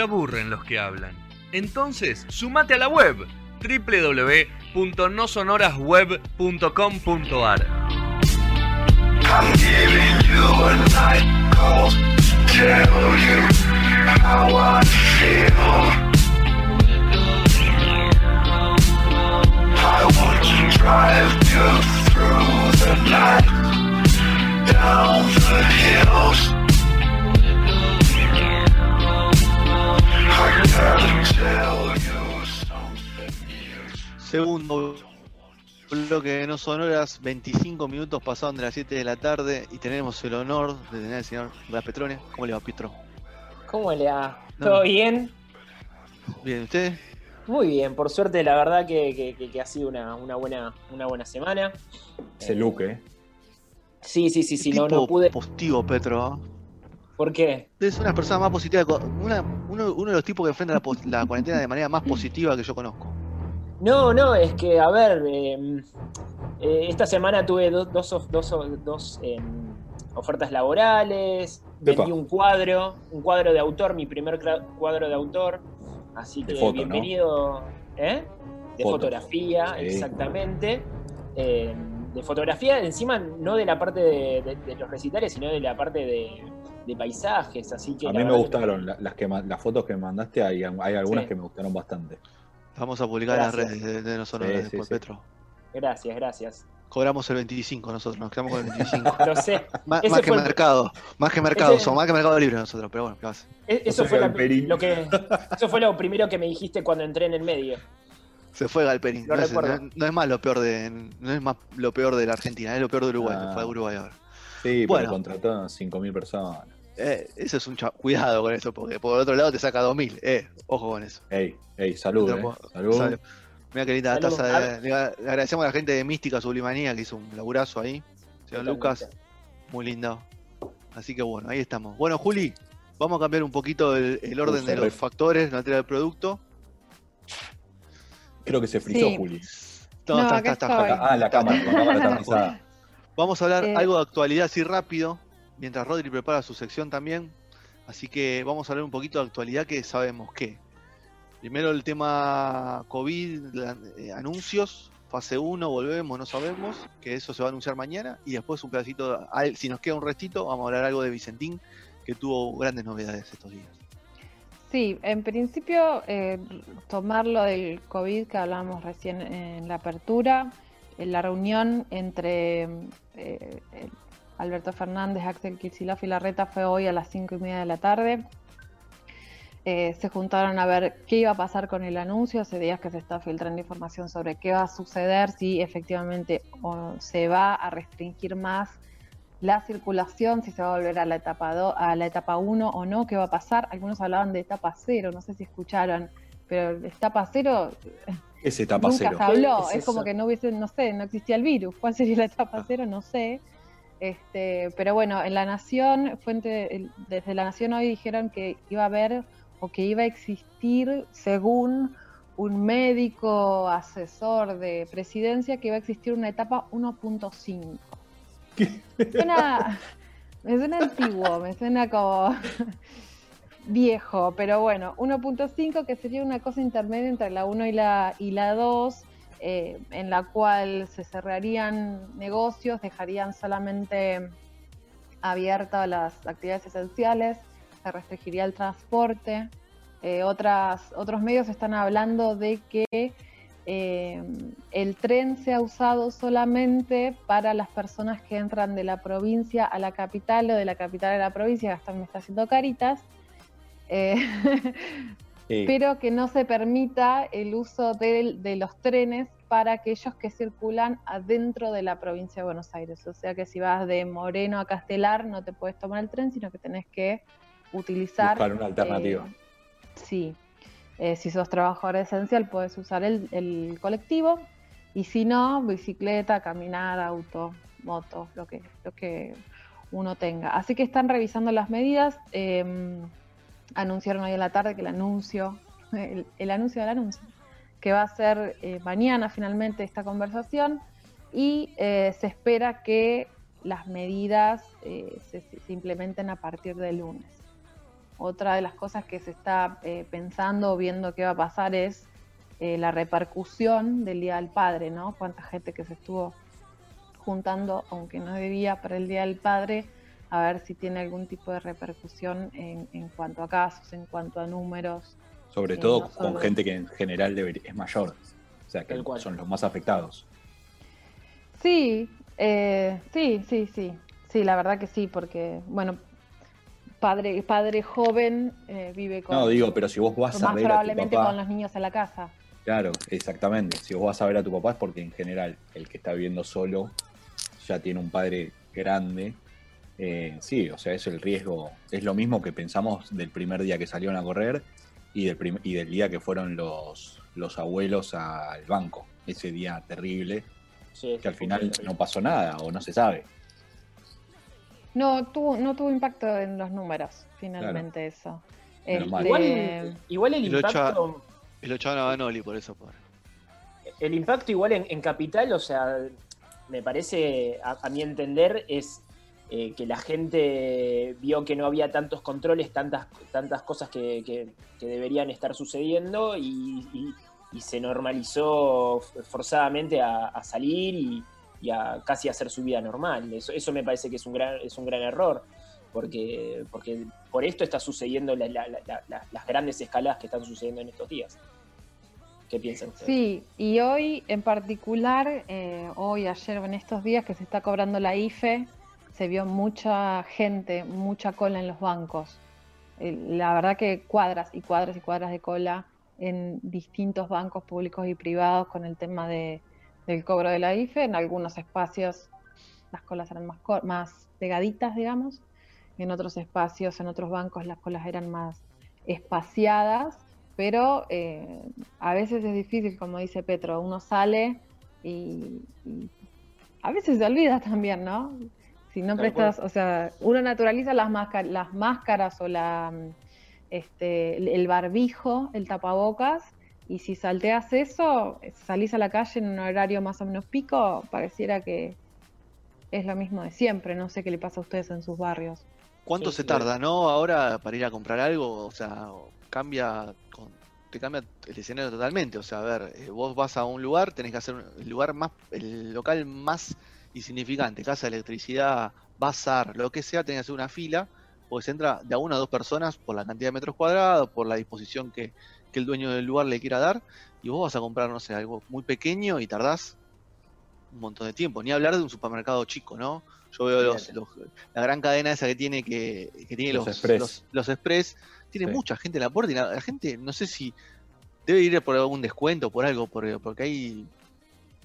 Aburren los que hablan. Entonces, sumate a la web www.nosonorasweb.com.ar. Segundo bloque de No Sonoras, 25 minutos pasaron de las 7 de la tarde y tenemos el honor de tener al señor Blas Petrone. ¿Cómo le va, Pietro? ¿Cómo le va? No. ¿Todo bien? Bien, ¿usted? Muy bien, por suerte la verdad que, que- que- que ha sido una, una buena, una buena semana. Ese look, ¿eh? Sí, sí, sí, sí, no, no pude. positivo, Petro. ¿Por qué? Es una persona más positiva, una- uno, uno de los tipos que enfrenta la cuarentena de manera más positiva que yo conozco. No, no, es que, a ver, eh, eh, esta semana tuve do- dos, of- dos, dos, em, ofertas laborales, Epa. vendí un cuadro, un cuadro de autor, mi primer cuadro de autor, así De que foto, ¿no? bienvenido, ¿eh? De Foto. fotografía, Sí. exactamente. Eh, de fotografía, encima no de la parte de, de- de los recitales, sino de la parte de, de paisajes, así que... A mí me que- gustaron la- las, que, las fotos que me mandaste, hay, hay algunas Sí. que me gustaron bastante. Vamos a publicar en las redes de, de No Sonoras Sí, después, sí. Petro. Gracias, gracias. Cobramos el 25 nosotros, nos quedamos con el 25. Lo sé. más, Ese más que el- mercado, más que mercado, Ese- somos más que mercado libre nosotros, pero bueno, ¿qué pasa? E- Eso fue, la- lo que, eso fue lo primero que me dijiste cuando entré en el medio. Se fue Galperín. No es, recuerdo. no- no es más lo peor de, no es más lo peor de la Argentina, es lo peor de Uruguay, Ah. fue a Uruguay ahora. Sí, Bueno. pero contrató a 5.000 personas. Eh, eso es un cha- cuidado con eso, porque por otro lado te saca 2000, eh, ojo con eso. Ey, ey, salud, eh. Salud. Salud. Mira qué linda Salud. taza. A de- le, le agradecemos a la gente de Mística Sublimanía que hizo un laburazo ahí. Señor. Lucas, muy lindo. Así que bueno, ahí estamos. Bueno, Juli, vamos a cambiar un poquito el, el orden de los factores, la materia del producto. Creo que se frizó, Sí. Juli. No, No, está- acá está- está. Juli. Ah, la cámara, la cámara está. Vamos a hablar Eh, algo de actualidad así rápido, mientras Rodri prepara su sección también. Así que vamos a hablar un poquito de actualidad que sabemos que. Primero el tema COVID, eh, anuncios, fase 1, volvemos, no sabemos, que eso se va a anunciar mañana. Y después un pedacito, si nos queda un restito, vamos a hablar algo de Vicentín, que tuvo grandes novedades estos días. Sí, en principio, eh, tomar lo del COVID que hablábamos recién en la apertura, en la reunión entre eh, Alberto Fernández, Axel Kicillof y Larreta fue hoy a las cinco y media de la tarde. Eh, se juntaron a ver qué iba a pasar con el anuncio. Hace días que se está filtrando información sobre qué va a suceder, si efectivamente o se va a restringir más la circulación, si se va a volver a la etapa do- a la etapa 1 o no, qué va a pasar. Algunos hablaban de etapa 0, no sé si escucharon, pero etapa 0 Ese etapa nunca cero. se habló, ¿Qué es es, como que no hubiese, no sé, no existía el virus. ¿Cuál sería la etapa Ah. 0? No sé. Este, pero bueno, en La Nación, fuente, desde La Nación hoy dijeron que iba a haber o que iba a existir, según un médico asesor de presidencia, que iba a existir una etapa 1.5. Me suena, me suena antiguo, me suena como viejo, pero bueno, 1.5 que sería una cosa intermedia entre la 1 y la, y la 2, eh, en la cual se cerrarían negocios, dejarían solamente abiertas las actividades esenciales, se restringiría el transporte. Eh, otras, otros medios están hablando de que eh, el tren sea usado solamente para las personas que entran de la provincia a la capital o de la capital a la provincia, Gastón me está haciendo caritas, eh, Sí. pero que no se permita el uso de, los trenes para aquellos que circulan adentro de la provincia de Buenos Aires. O sea que si vas de Moreno a Castelar no te puedes tomar el tren, sino que tenés que utilizar... Buscar una alternativa. eh, sí, Eh, si sos trabajador esencial puedes usar el, el colectivo y si no, bicicleta, caminar, auto, moto, lo que, lo que uno tenga. Así que están revisando las medidas. eh, anunciaron hoy en la tarde que el anuncio, el, el anuncio del anuncio, que va a ser eh, mañana finalmente esta conversación y eh, se espera que las medidas eh, se, implementen a partir del lunes. otra de las cosas que se está pensando o viendo qué va a pasar es la repercusión del Día del Padre, ¿no? Cuánta gente que se estuvo juntando, aunque no debía, para el Día del Padre, a ver si tiene algún tipo de repercusión en, en cuanto a casos, en cuanto a números. Sobre Sí, todo no con solo- gente que en general debería- es mayor. O sea, que son los más afectados. Sí, eh, sí, sí, sí. Sí, la verdad que sí, porque, bueno, padre, padre joven eh, vive con. No, digo, pero si vos vas a ver a tu probablemente papá. con los niños en la casa. Claro, exactamente. Si vos vas a ver a tu papá es porque en general el que está viviendo solo ya tiene un padre grande. Eh, sí, o sea, es el riesgo. Es lo mismo que pensamos del primer día que salieron a correr y del, prim- y del día que fueron los, los abuelos al banco. Ese día terrible Sí, que al final no pasó nada o no se sabe. No tuvo, no tuvo impacto en los números, finalmente eso. Igual, igual el Y impacto. Y lo echaban a Banoli por eso, pobre. El impacto igual en, en Capital, o sea, me parece, a, a mi entender, es eh, que la gente vio que no había tantos controles, tantas, tantas cosas que, que- deberían estar sucediendo y, se normalizó forzadamente a, salir y, a casi hacer su vida normal. Eso, eso me parece que es un gran, es un gran error. Porque, porque por esto está sucediendo la- la- la- la- las grandes escaladas que están sucediendo en estos días. ¿Qué piensan ustedes? Sí, y hoy en particular, eh, hoy, ayer en estos días que se está cobrando la IFE, se vio mucha gente, mucha cola en los bancos. Eh, La verdad que cuadras y cuadras y cuadras de cola en distintos bancos públicos y privados con el tema de, del cobro de la IFE. En algunos espacios las colas eran más, más pegaditas, digamos. En otros espacios, en otros bancos, las colas eran más espaciadas. Pero eh, a veces es difícil, como dice Petro, uno sale y, y a veces se olvida también, ¿no? Si no Tal prestas, o sea, uno naturaliza las, máscar- las máscaras o la, este, el- barbijo, el tapabocas, y si salteas eso, salís a la calle en un horario más o menos pico, pareciera que es lo mismo de siempre. No sé qué le pasa a ustedes en sus barrios. ¿Cuánto Sí, se sí. tarda, no? Ahora para ir a comprar algo, o sea, cambia, con- te cambia el escenario totalmente. O sea, a ver, eh, vos vas a un lugar, tenés que hacer un- el lugar más, el local más insignificante, casa de electricidad, bazar, lo que sea, tenés que hacer una fila, porque se entra de a una a dos personas por la cantidad de metros cuadrados, por la disposición que, que el dueño del lugar le quiera dar, y vos vas a comprar, no sé, algo muy pequeño y tardás un montón de tiempo. Ni hablar de un supermercado chico, ¿no? Yo veo los, los- la gran cadena esa que tiene que, que tiene Los los, Express. los, los Express, tiene Sí. mucha gente en la puerta y la, la gente, no sé si debe ir por algún descuento, por algo, por- porque hay,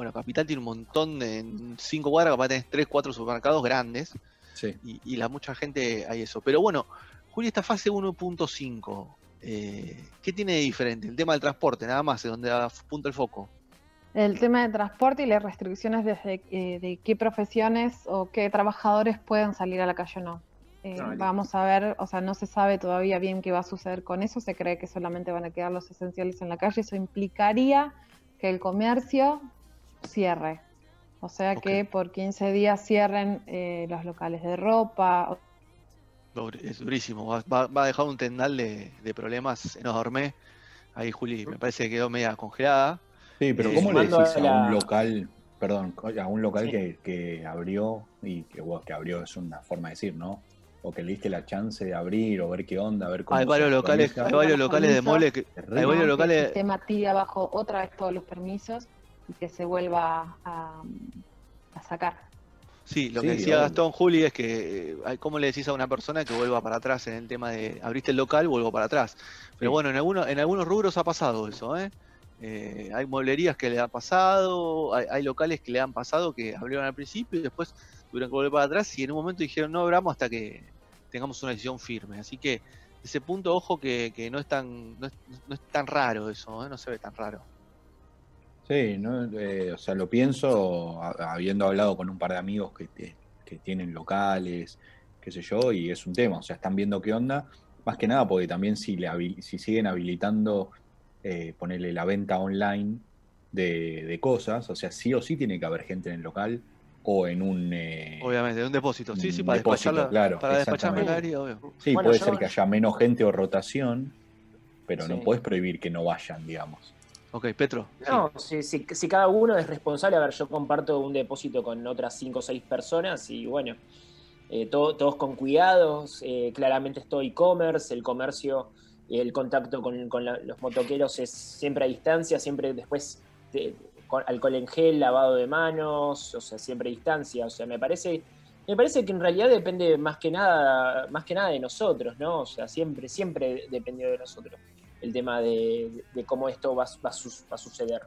bueno, Capital tiene un montón, de, en cinco cuadras capaz tenés tres, cuatro supermercados grandes Sí. y, y la mucha gente hay eso. Pero bueno, Juli, esta fase 1.5, eh, ¿qué tiene de diferente? El tema del transporte, nada más, es donde apunta el foco. El tema de transporte y las restricciones desde eh, de qué profesiones o qué trabajadores pueden salir a la calle o no. Eh, Ah, vamos a ver, o sea, no se sabe todavía bien qué va a suceder con eso, se cree que solamente van a quedar los esenciales en la calle, eso implicaría que el comercio cierre, o sea que por 15 días cierren eh, los locales de ropa, Es durísimo, va, va- a dejar un tendal de, de problemas enorme. Ahí Juli me parece que quedó media congelada. Sí, pero Eh, ¿cómo le decís a a la- un local, perdón, a un local Sí. que, que abrió y que, bueno, que abrió es una forma de decir, ¿no? O que le diste la chance de abrir o ver qué onda, ver cómo Hay varios locales, hay varios locales de mole que, hay varios locales, sistema tire abajo otra vez todos los permisos y que se vuelva a, a sacar. Sí, lo Sí, que decía. Gastón Juli es que, eh, hay- ¿cómo le decís a una persona que vuelva para atrás en el tema de abriste el local, vuelvo para atrás? Pero Sí. bueno, en algunos, en algunos rubros ha pasado eso, ¿eh? Eh, hay mueblerías que le ha pasado, hay, hay locales que le han pasado que abrieron al principio y después tuvieron que volver para atrás y en un momento dijeron no abramos hasta que tengamos una decisión firme. Así que de ese punto, ojo que, que no es tan, no es, no es tan raro eso, ¿eh? no se ve tan raro. Sí, ¿no? Eh, o sea, lo pienso a- habiendo hablado con un par de amigos que, te- que tienen locales, qué sé yo, y es un tema, o sea, están viendo qué onda, más que nada porque también si, le habil- si siguen habilitando, eh, ponerle la venta online de, de cosas, o sea, sí o sí tiene que haber gente en el local, o en un... eh, Obviamente, de un depósito. Sí, sí, para despacharla, claro, para despachar malaria, obvio. sí, Bueno, puede yo- ser que haya menos gente o rotación, pero no puedes prohibir que no vayan, digamos. Ok, Petro. sí. No, si, si- si cada uno es responsable, a ver, yo comparto un depósito con otras 5 o 6 personas y bueno, eh, todo- todos con cuidados, eh, claramente es todo e-commerce, el comercio, el contacto con, con la- los motoqueros es siempre a distancia, siempre después de- con alcohol en gel, lavado de manos, o sea, siempre a distancia, o sea, me parece... Me parece que en realidad depende más que nada, más que nada de nosotros, ¿no? O sea, siempre, siempre dependió de nosotros el tema de, de cómo esto va, va va a suceder.